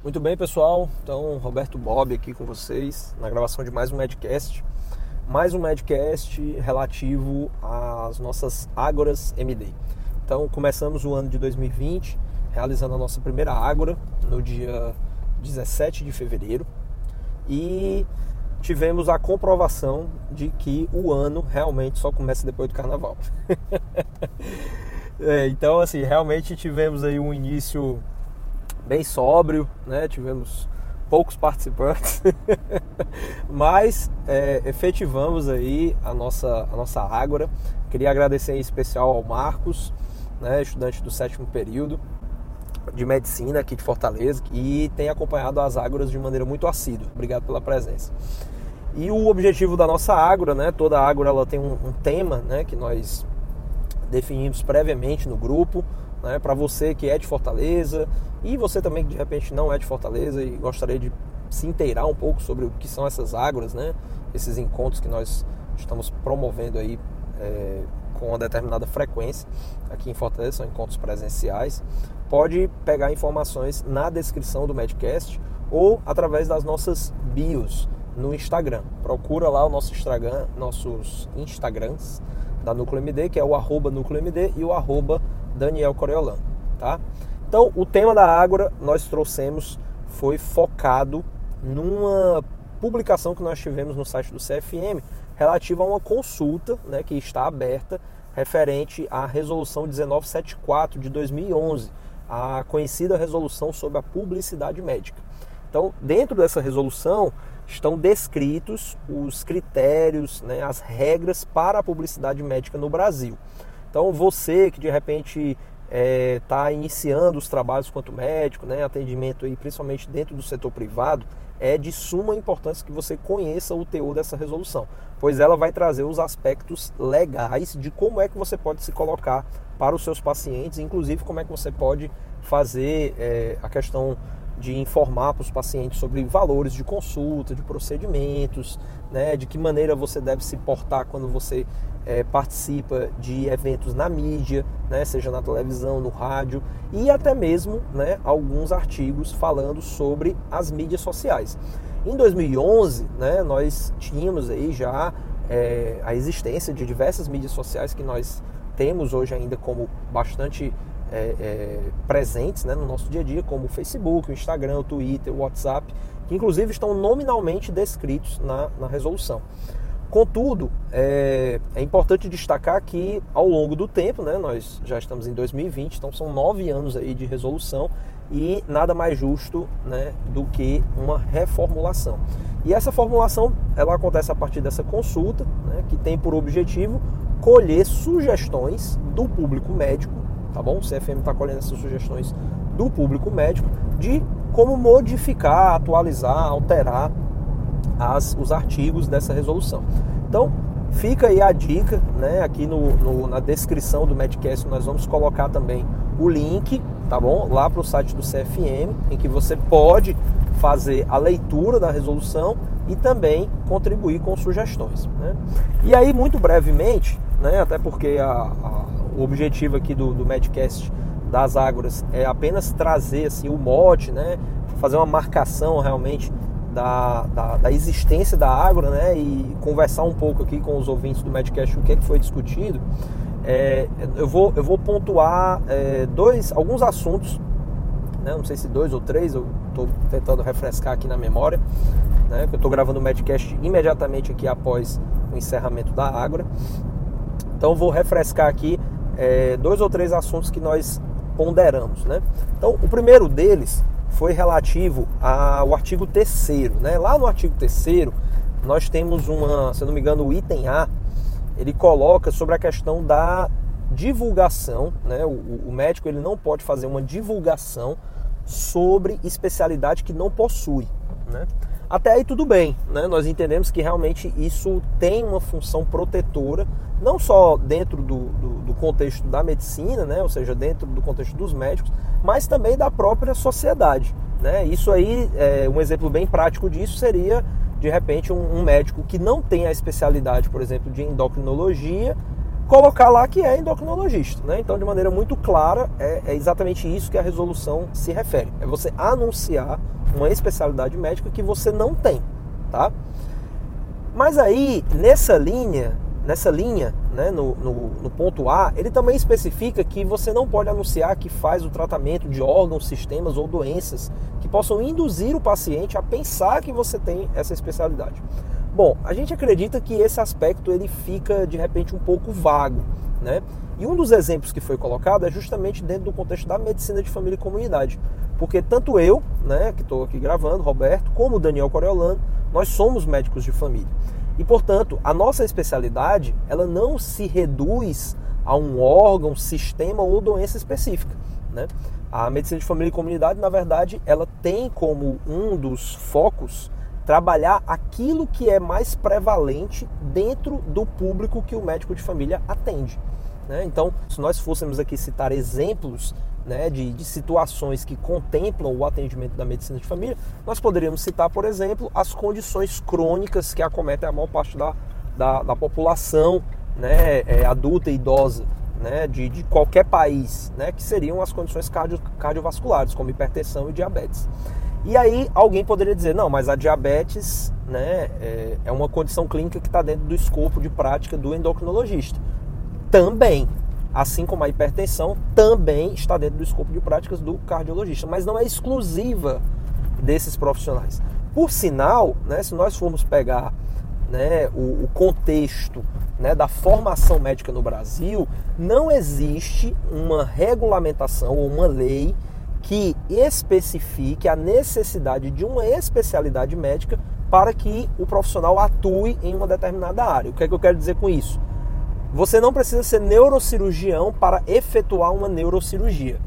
Muito bem, pessoal. Então, Roberto Bob aqui com vocês na gravação de mais um Medcast. Mais um Medcast relativo às nossas Ágoras MD. Então, começamos o ano de 2020 realizando a nossa primeira Ágora no dia 17 de fevereiro e tivemos a comprovação de que o ano realmente só começa depois do carnaval. é, então, assim, realmente tivemos aí um início bem sóbrio, né? Tivemos poucos participantes, mas é, efetivamos aí a nossa, a nossa Ágora. Queria agradecer em especial ao Marcos, né, estudante do sétimo período de medicina aqui de Fortaleza e tem acompanhado as Ágoras de maneira muito assídua. Obrigado pela presença. E o objetivo da nossa Ágora, né, toda Ágora ela tem um, um tema né, que nós definimos previamente no grupo, né, para você que é de Fortaleza e você também que de repente não é de Fortaleza e gostaria de se inteirar um pouco sobre o que são essas águas, né, esses encontros que nós estamos promovendo aí é, com uma determinada frequência aqui em Fortaleza, são encontros presenciais, pode pegar informações na descrição do Medcast ou através das nossas bios no Instagram. Procura lá o nosso Instagram, nossos Instagrams da Núcleo MD, que é o arroba Núcleo MD e o arroba Daniel Coriolano, tá? Então, o tema da Ágora nós trouxemos foi focado numa publicação que nós tivemos no site do CFM relativa a uma consulta, né, que está aberta referente à resolução 1974 de 2011, a conhecida resolução sobre a publicidade médica. Então, dentro dessa resolução estão descritos os critérios, né, as regras para a publicidade médica no Brasil. Então você que de repente está é, iniciando os trabalhos quanto médico, né, atendimento aí, principalmente dentro do setor privado, é de suma importância que você conheça o teor dessa resolução, pois ela vai trazer os aspectos legais de como é que você pode se colocar para os seus pacientes, inclusive como é que você pode fazer é, a questão de informar para os pacientes sobre valores de consulta, de procedimentos, né, de que maneira você deve se portar quando você é, participa de eventos na mídia, né, seja na televisão, no rádio e até mesmo né, alguns artigos falando sobre as mídias sociais. Em 2011, né, nós tínhamos aí já é, a existência de diversas mídias sociais que nós temos hoje ainda como bastante é, é, presentes né, no nosso dia a dia, como o Facebook, o Instagram, o Twitter, o WhatsApp, que inclusive estão nominalmente descritos na, na resolução. Contudo, é, é, importante destacar que ao longo do tempo, né, nós já estamos em 2020, então são nove anos aí de resolução e nada mais justo né, do que uma reformulação. E essa formulação ela acontece a partir dessa consulta, né, que tem por objetivo colher sugestões do público médico tá bom? O CFM está colhendo essas sugestões do público médico de como modificar, atualizar, alterar as, os artigos dessa resolução. Então, fica aí a dica, né? Aqui no, no, na descrição do Medcast nós vamos colocar também o link, tá bom? Lá para o site do CFM, em que você pode fazer a leitura da resolução e também contribuir com sugestões. Né? E aí, muito brevemente, né? Até porque a, a o objetivo aqui do, do Medcast das Ágoras é apenas trazer assim, o mote, né? fazer uma marcação realmente da, da, da, existência da Ágora né? e conversar um pouco aqui com os ouvintes do Medcast o que, é que foi discutido. É, eu, vou, eu vou pontuar é, dois, alguns assuntos, né? não sei se dois ou três, eu estou tentando refrescar aqui na memória, né? eu estou gravando o Medcast imediatamente aqui após o encerramento da Ágora. Então vou refrescar aqui é, dois ou três assuntos que nós ponderamos. Né? Então, o primeiro deles foi relativo ao artigo 3 né? Lá no artigo 3 nós temos uma, se não me engano, o item A, ele coloca sobre a questão da divulgação, né? O, o, médico ele não pode fazer uma divulgação sobre especialidade que não possui, né? Até aí tudo bem, né? nós entendemos que realmente isso tem uma função protetora, não só dentro do, do, do, contexto da medicina, né? ou seja, dentro do contexto dos médicos, mas também da própria sociedade. Né? Isso aí, é, um exemplo bem prático disso seria, de repente, um, um médico que não tem a especialidade, por exemplo, de endocrinologia, colocar lá que é endocrinologista. Né? Então, de maneira muito clara, é, é, exatamente isso que a resolução se refere. É você anunciar uma especialidade médica que você não tem. Tá? Mas aí, nessa linha, nessa linha, né, no, no, no, ponto A, ele também especifica que você não pode anunciar que faz o tratamento de órgãos, sistemas ou doenças que possam induzir o paciente a pensar que você tem essa especialidade. Bom, a gente acredita que esse aspecto ele fica de repente um pouco vago, né? E um dos exemplos que foi colocado é justamente dentro do contexto da medicina de família e comunidade, porque tanto eu, né, que estou aqui gravando, Roberto, como o Daniel Coriolano, nós somos médicos de família. E portanto, a nossa especialidade ela não se reduz a um órgão, sistema ou doença específica, né? A medicina de família e comunidade, na verdade, ela tem como um dos focos trabalhar aquilo que é mais prevalente dentro do público que o médico de família atende. Né? Então, se nós fôssemos aqui citar exemplos né, de, de, situações que contemplam o atendimento da medicina de família, nós poderíamos citar, por exemplo, as condições crônicas que acometem a maior parte da, da, da população né, é, adulta e idosa né, de, de, qualquer país, né, que seriam as condições cardio, cardiovasculares, como hipertensão e diabetes. E aí alguém poderia dizer, não, mas a diabetes né, é, é uma condição clínica que está dentro do escopo de prática do endocrinologista. Também, assim como a hipertensão, também está dentro do escopo de práticas do cardiologista, mas não é exclusiva desses profissionais. Por sinal, né, se nós formos pegar né, o, o contexto né, da formação médica no Brasil, não existe uma regulamentação ou uma lei que especifique a necessidade de uma especialidade médica para que o profissional atue em uma determinada área. O que é que eu quero dizer com isso? Você não precisa ser neurocirurgião para efetuar uma neurocirurgia.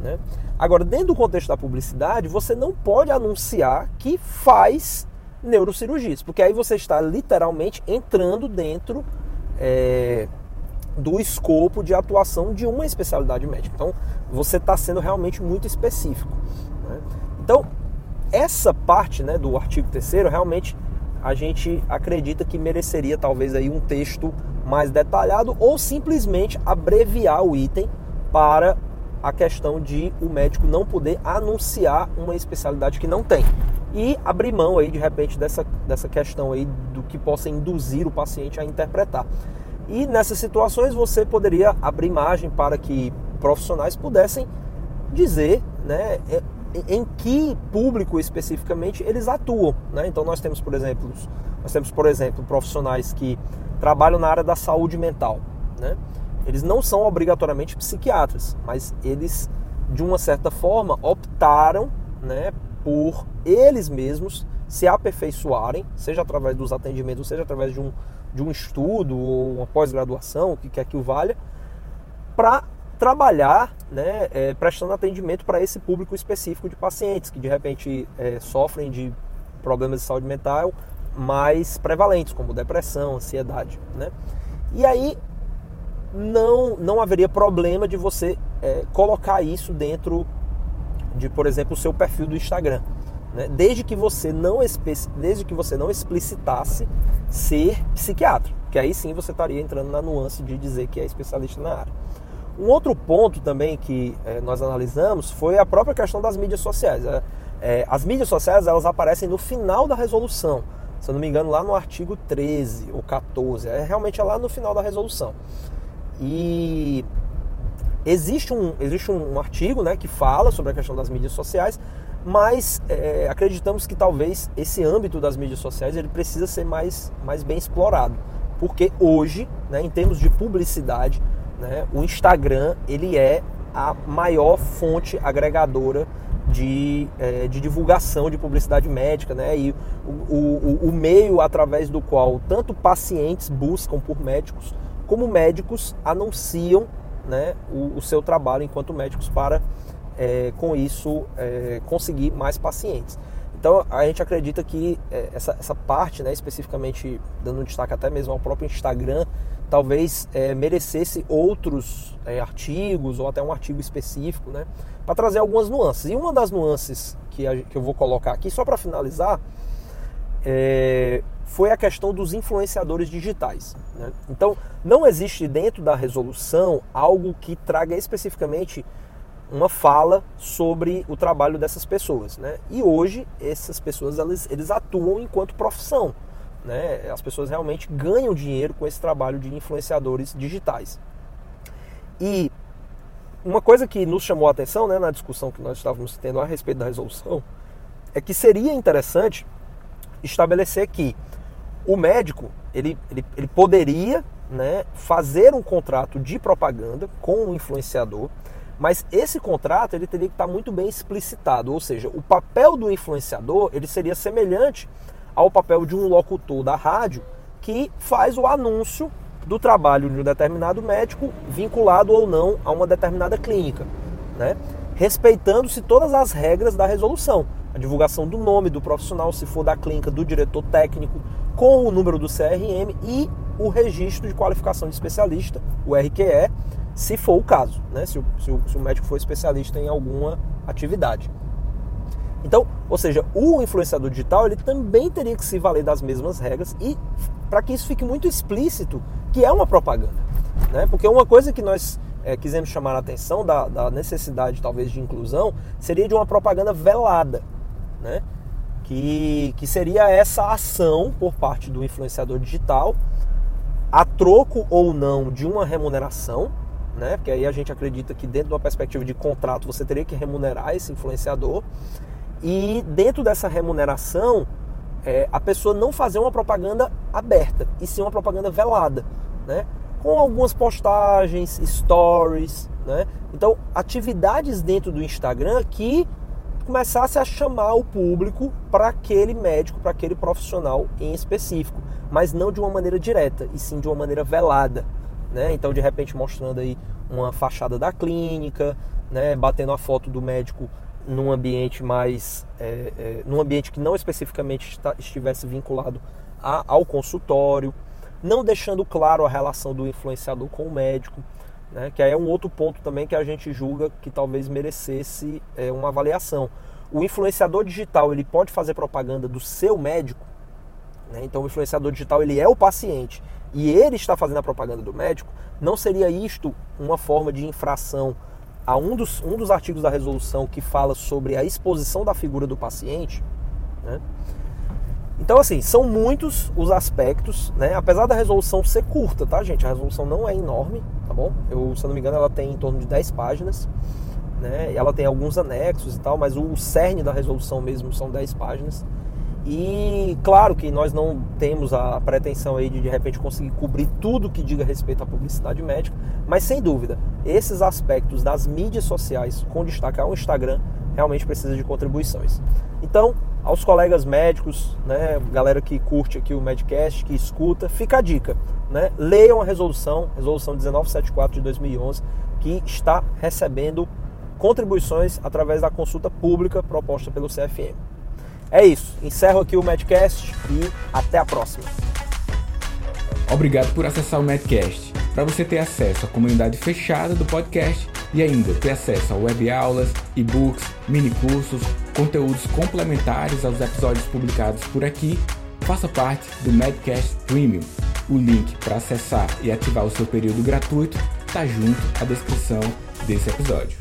Né? Agora, dentro do contexto da publicidade, você não pode anunciar que faz neurocirurgias, porque aí você está literalmente entrando dentro é, do escopo de atuação de uma especialidade médica. Então, você está sendo realmente muito específico. Né? Então, essa parte né, do artigo 3 realmente a gente acredita que mereceria talvez aí um texto mais detalhado ou simplesmente abreviar o item para a questão de o médico não poder anunciar uma especialidade que não tem e abrir mão aí de repente dessa, dessa questão aí do que possa induzir o paciente a interpretar. E nessas situações você poderia abrir margem para que profissionais pudessem dizer né, é, em que público especificamente eles atuam. Né? Então nós temos, por exemplo, nós temos, por exemplo, profissionais que trabalham na área da saúde mental. Né? Eles não são obrigatoriamente psiquiatras, mas eles, de uma certa forma, optaram né, por eles mesmos se aperfeiçoarem, seja através dos atendimentos, seja através de um, de um estudo ou uma pós-graduação, o que quer que o valha, para trabalhar né, é, prestando atendimento para esse público específico de pacientes que de repente é, sofrem de problemas de saúde mental mais prevalentes, como depressão, ansiedade. Né? E aí não, não haveria problema de você é, colocar isso dentro de, por exemplo, o seu perfil do Instagram. Né? Desde, que você não desde que você não explicitasse ser psiquiatra, que aí sim você estaria entrando na nuance de dizer que é especialista na área. Um outro ponto também que é, nós analisamos foi a própria questão das mídias sociais. É, é, as mídias sociais elas aparecem no final da resolução, se eu não me engano, lá no artigo 13 ou 14, é realmente é lá no final da resolução. E existe um, existe um artigo né, que fala sobre a questão das mídias sociais, mas é, acreditamos que talvez esse âmbito das mídias sociais ele precisa ser mais, mais bem explorado, porque hoje, né, em termos de publicidade, né, o Instagram ele é a maior fonte agregadora de, é, de divulgação de publicidade médica, né, e o, o, o meio através do qual tanto pacientes buscam por médicos, como médicos anunciam né, o, o seu trabalho enquanto médicos para é, com isso, é, conseguir mais pacientes. Então a gente acredita que é, essa, essa parte, né, especificamente dando um destaque até mesmo ao próprio Instagram, talvez é, merecesse outros é, artigos ou até um artigo específico, né, para trazer algumas nuances. E uma das nuances que, a, que eu vou colocar aqui, só para finalizar, é, foi a questão dos influenciadores digitais. Né? Então, não existe dentro da resolução algo que traga especificamente uma fala sobre o trabalho dessas pessoas. Né? E hoje, essas pessoas eles atuam enquanto profissão. Né? As pessoas realmente ganham dinheiro com esse trabalho de influenciadores digitais. E uma coisa que nos chamou a atenção né, na discussão que nós estávamos tendo a respeito da resolução é que seria interessante estabelecer que o médico ele, ele, ele poderia né, fazer um contrato de propaganda com o influenciador, mas esse contrato ele teria que estar muito bem explicitado, ou seja, o papel do influenciador ele seria semelhante ao papel de um locutor da rádio que faz o anúncio do trabalho de um determinado médico vinculado ou não a uma determinada clínica, né? respeitando-se todas as regras da resolução a divulgação do nome do profissional, se for da clínica, do diretor técnico, com o número do CRM e o registro de qualificação de especialista, o RQE, se for o caso, né? se, o, se, o, se o médico for especialista em alguma atividade. Então, ou seja, o influenciador digital ele também teria que se valer das mesmas regras e para que isso fique muito explícito que é uma propaganda, né? Porque uma coisa que nós é, quisemos chamar a atenção da, da necessidade talvez de inclusão seria de uma propaganda velada, né? Que, que seria essa ação por parte do influenciador digital, a troco ou não de uma remuneração, né? Porque aí a gente acredita que dentro de uma perspectiva de contrato você teria que remunerar esse influenciador e dentro dessa remuneração é, a pessoa não fazer uma propaganda aberta e sim uma propaganda velada, né? Com algumas postagens, stories, né? Então atividades dentro do Instagram que começasse a chamar o público para aquele médico, para aquele profissional em específico, mas não de uma maneira direta, e sim de uma maneira velada. Né? Então, de repente, mostrando aí uma fachada da clínica, né? batendo a foto do médico num ambiente mais. É, é, num ambiente que não especificamente está, estivesse vinculado a, ao consultório, não deixando claro a relação do influenciador com o médico. Né? Que aí é um outro ponto também que a gente julga que talvez merecesse é, uma avaliação. O influenciador digital ele pode fazer propaganda do seu médico, né? então o influenciador digital ele é o paciente e ele está fazendo a propaganda do médico. Não seria isto uma forma de infração a um dos, um dos artigos da resolução que fala sobre a exposição da figura do paciente? Né? Então, assim, são muitos os aspectos, né? Apesar da resolução ser curta, tá, gente? A resolução não é enorme, tá bom? Eu, se não me engano, ela tem em torno de 10 páginas, né? Ela tem alguns anexos e tal, mas o cerne da resolução mesmo são 10 páginas. E claro que nós não temos a pretensão aí de de repente conseguir cobrir tudo que diga respeito à publicidade médica, mas sem dúvida, esses aspectos das mídias sociais, com destaque ao Instagram, realmente precisa de contribuições. Então, aos colegas médicos, né, galera que curte aqui o Medcast, que escuta, fica a dica, né? Leiam a resolução, resolução 1974 de 2011, que está recebendo contribuições através da consulta pública proposta pelo CFM. É isso, encerro aqui o Medcast e até a próxima. Obrigado por acessar o Medcast. Para você ter acesso à comunidade fechada do podcast, e ainda ter acesso a web aulas, e-books, mini cursos, conteúdos complementares aos episódios publicados por aqui, faça parte do Medcast Premium. O link para acessar e ativar o seu período gratuito está junto à descrição desse episódio.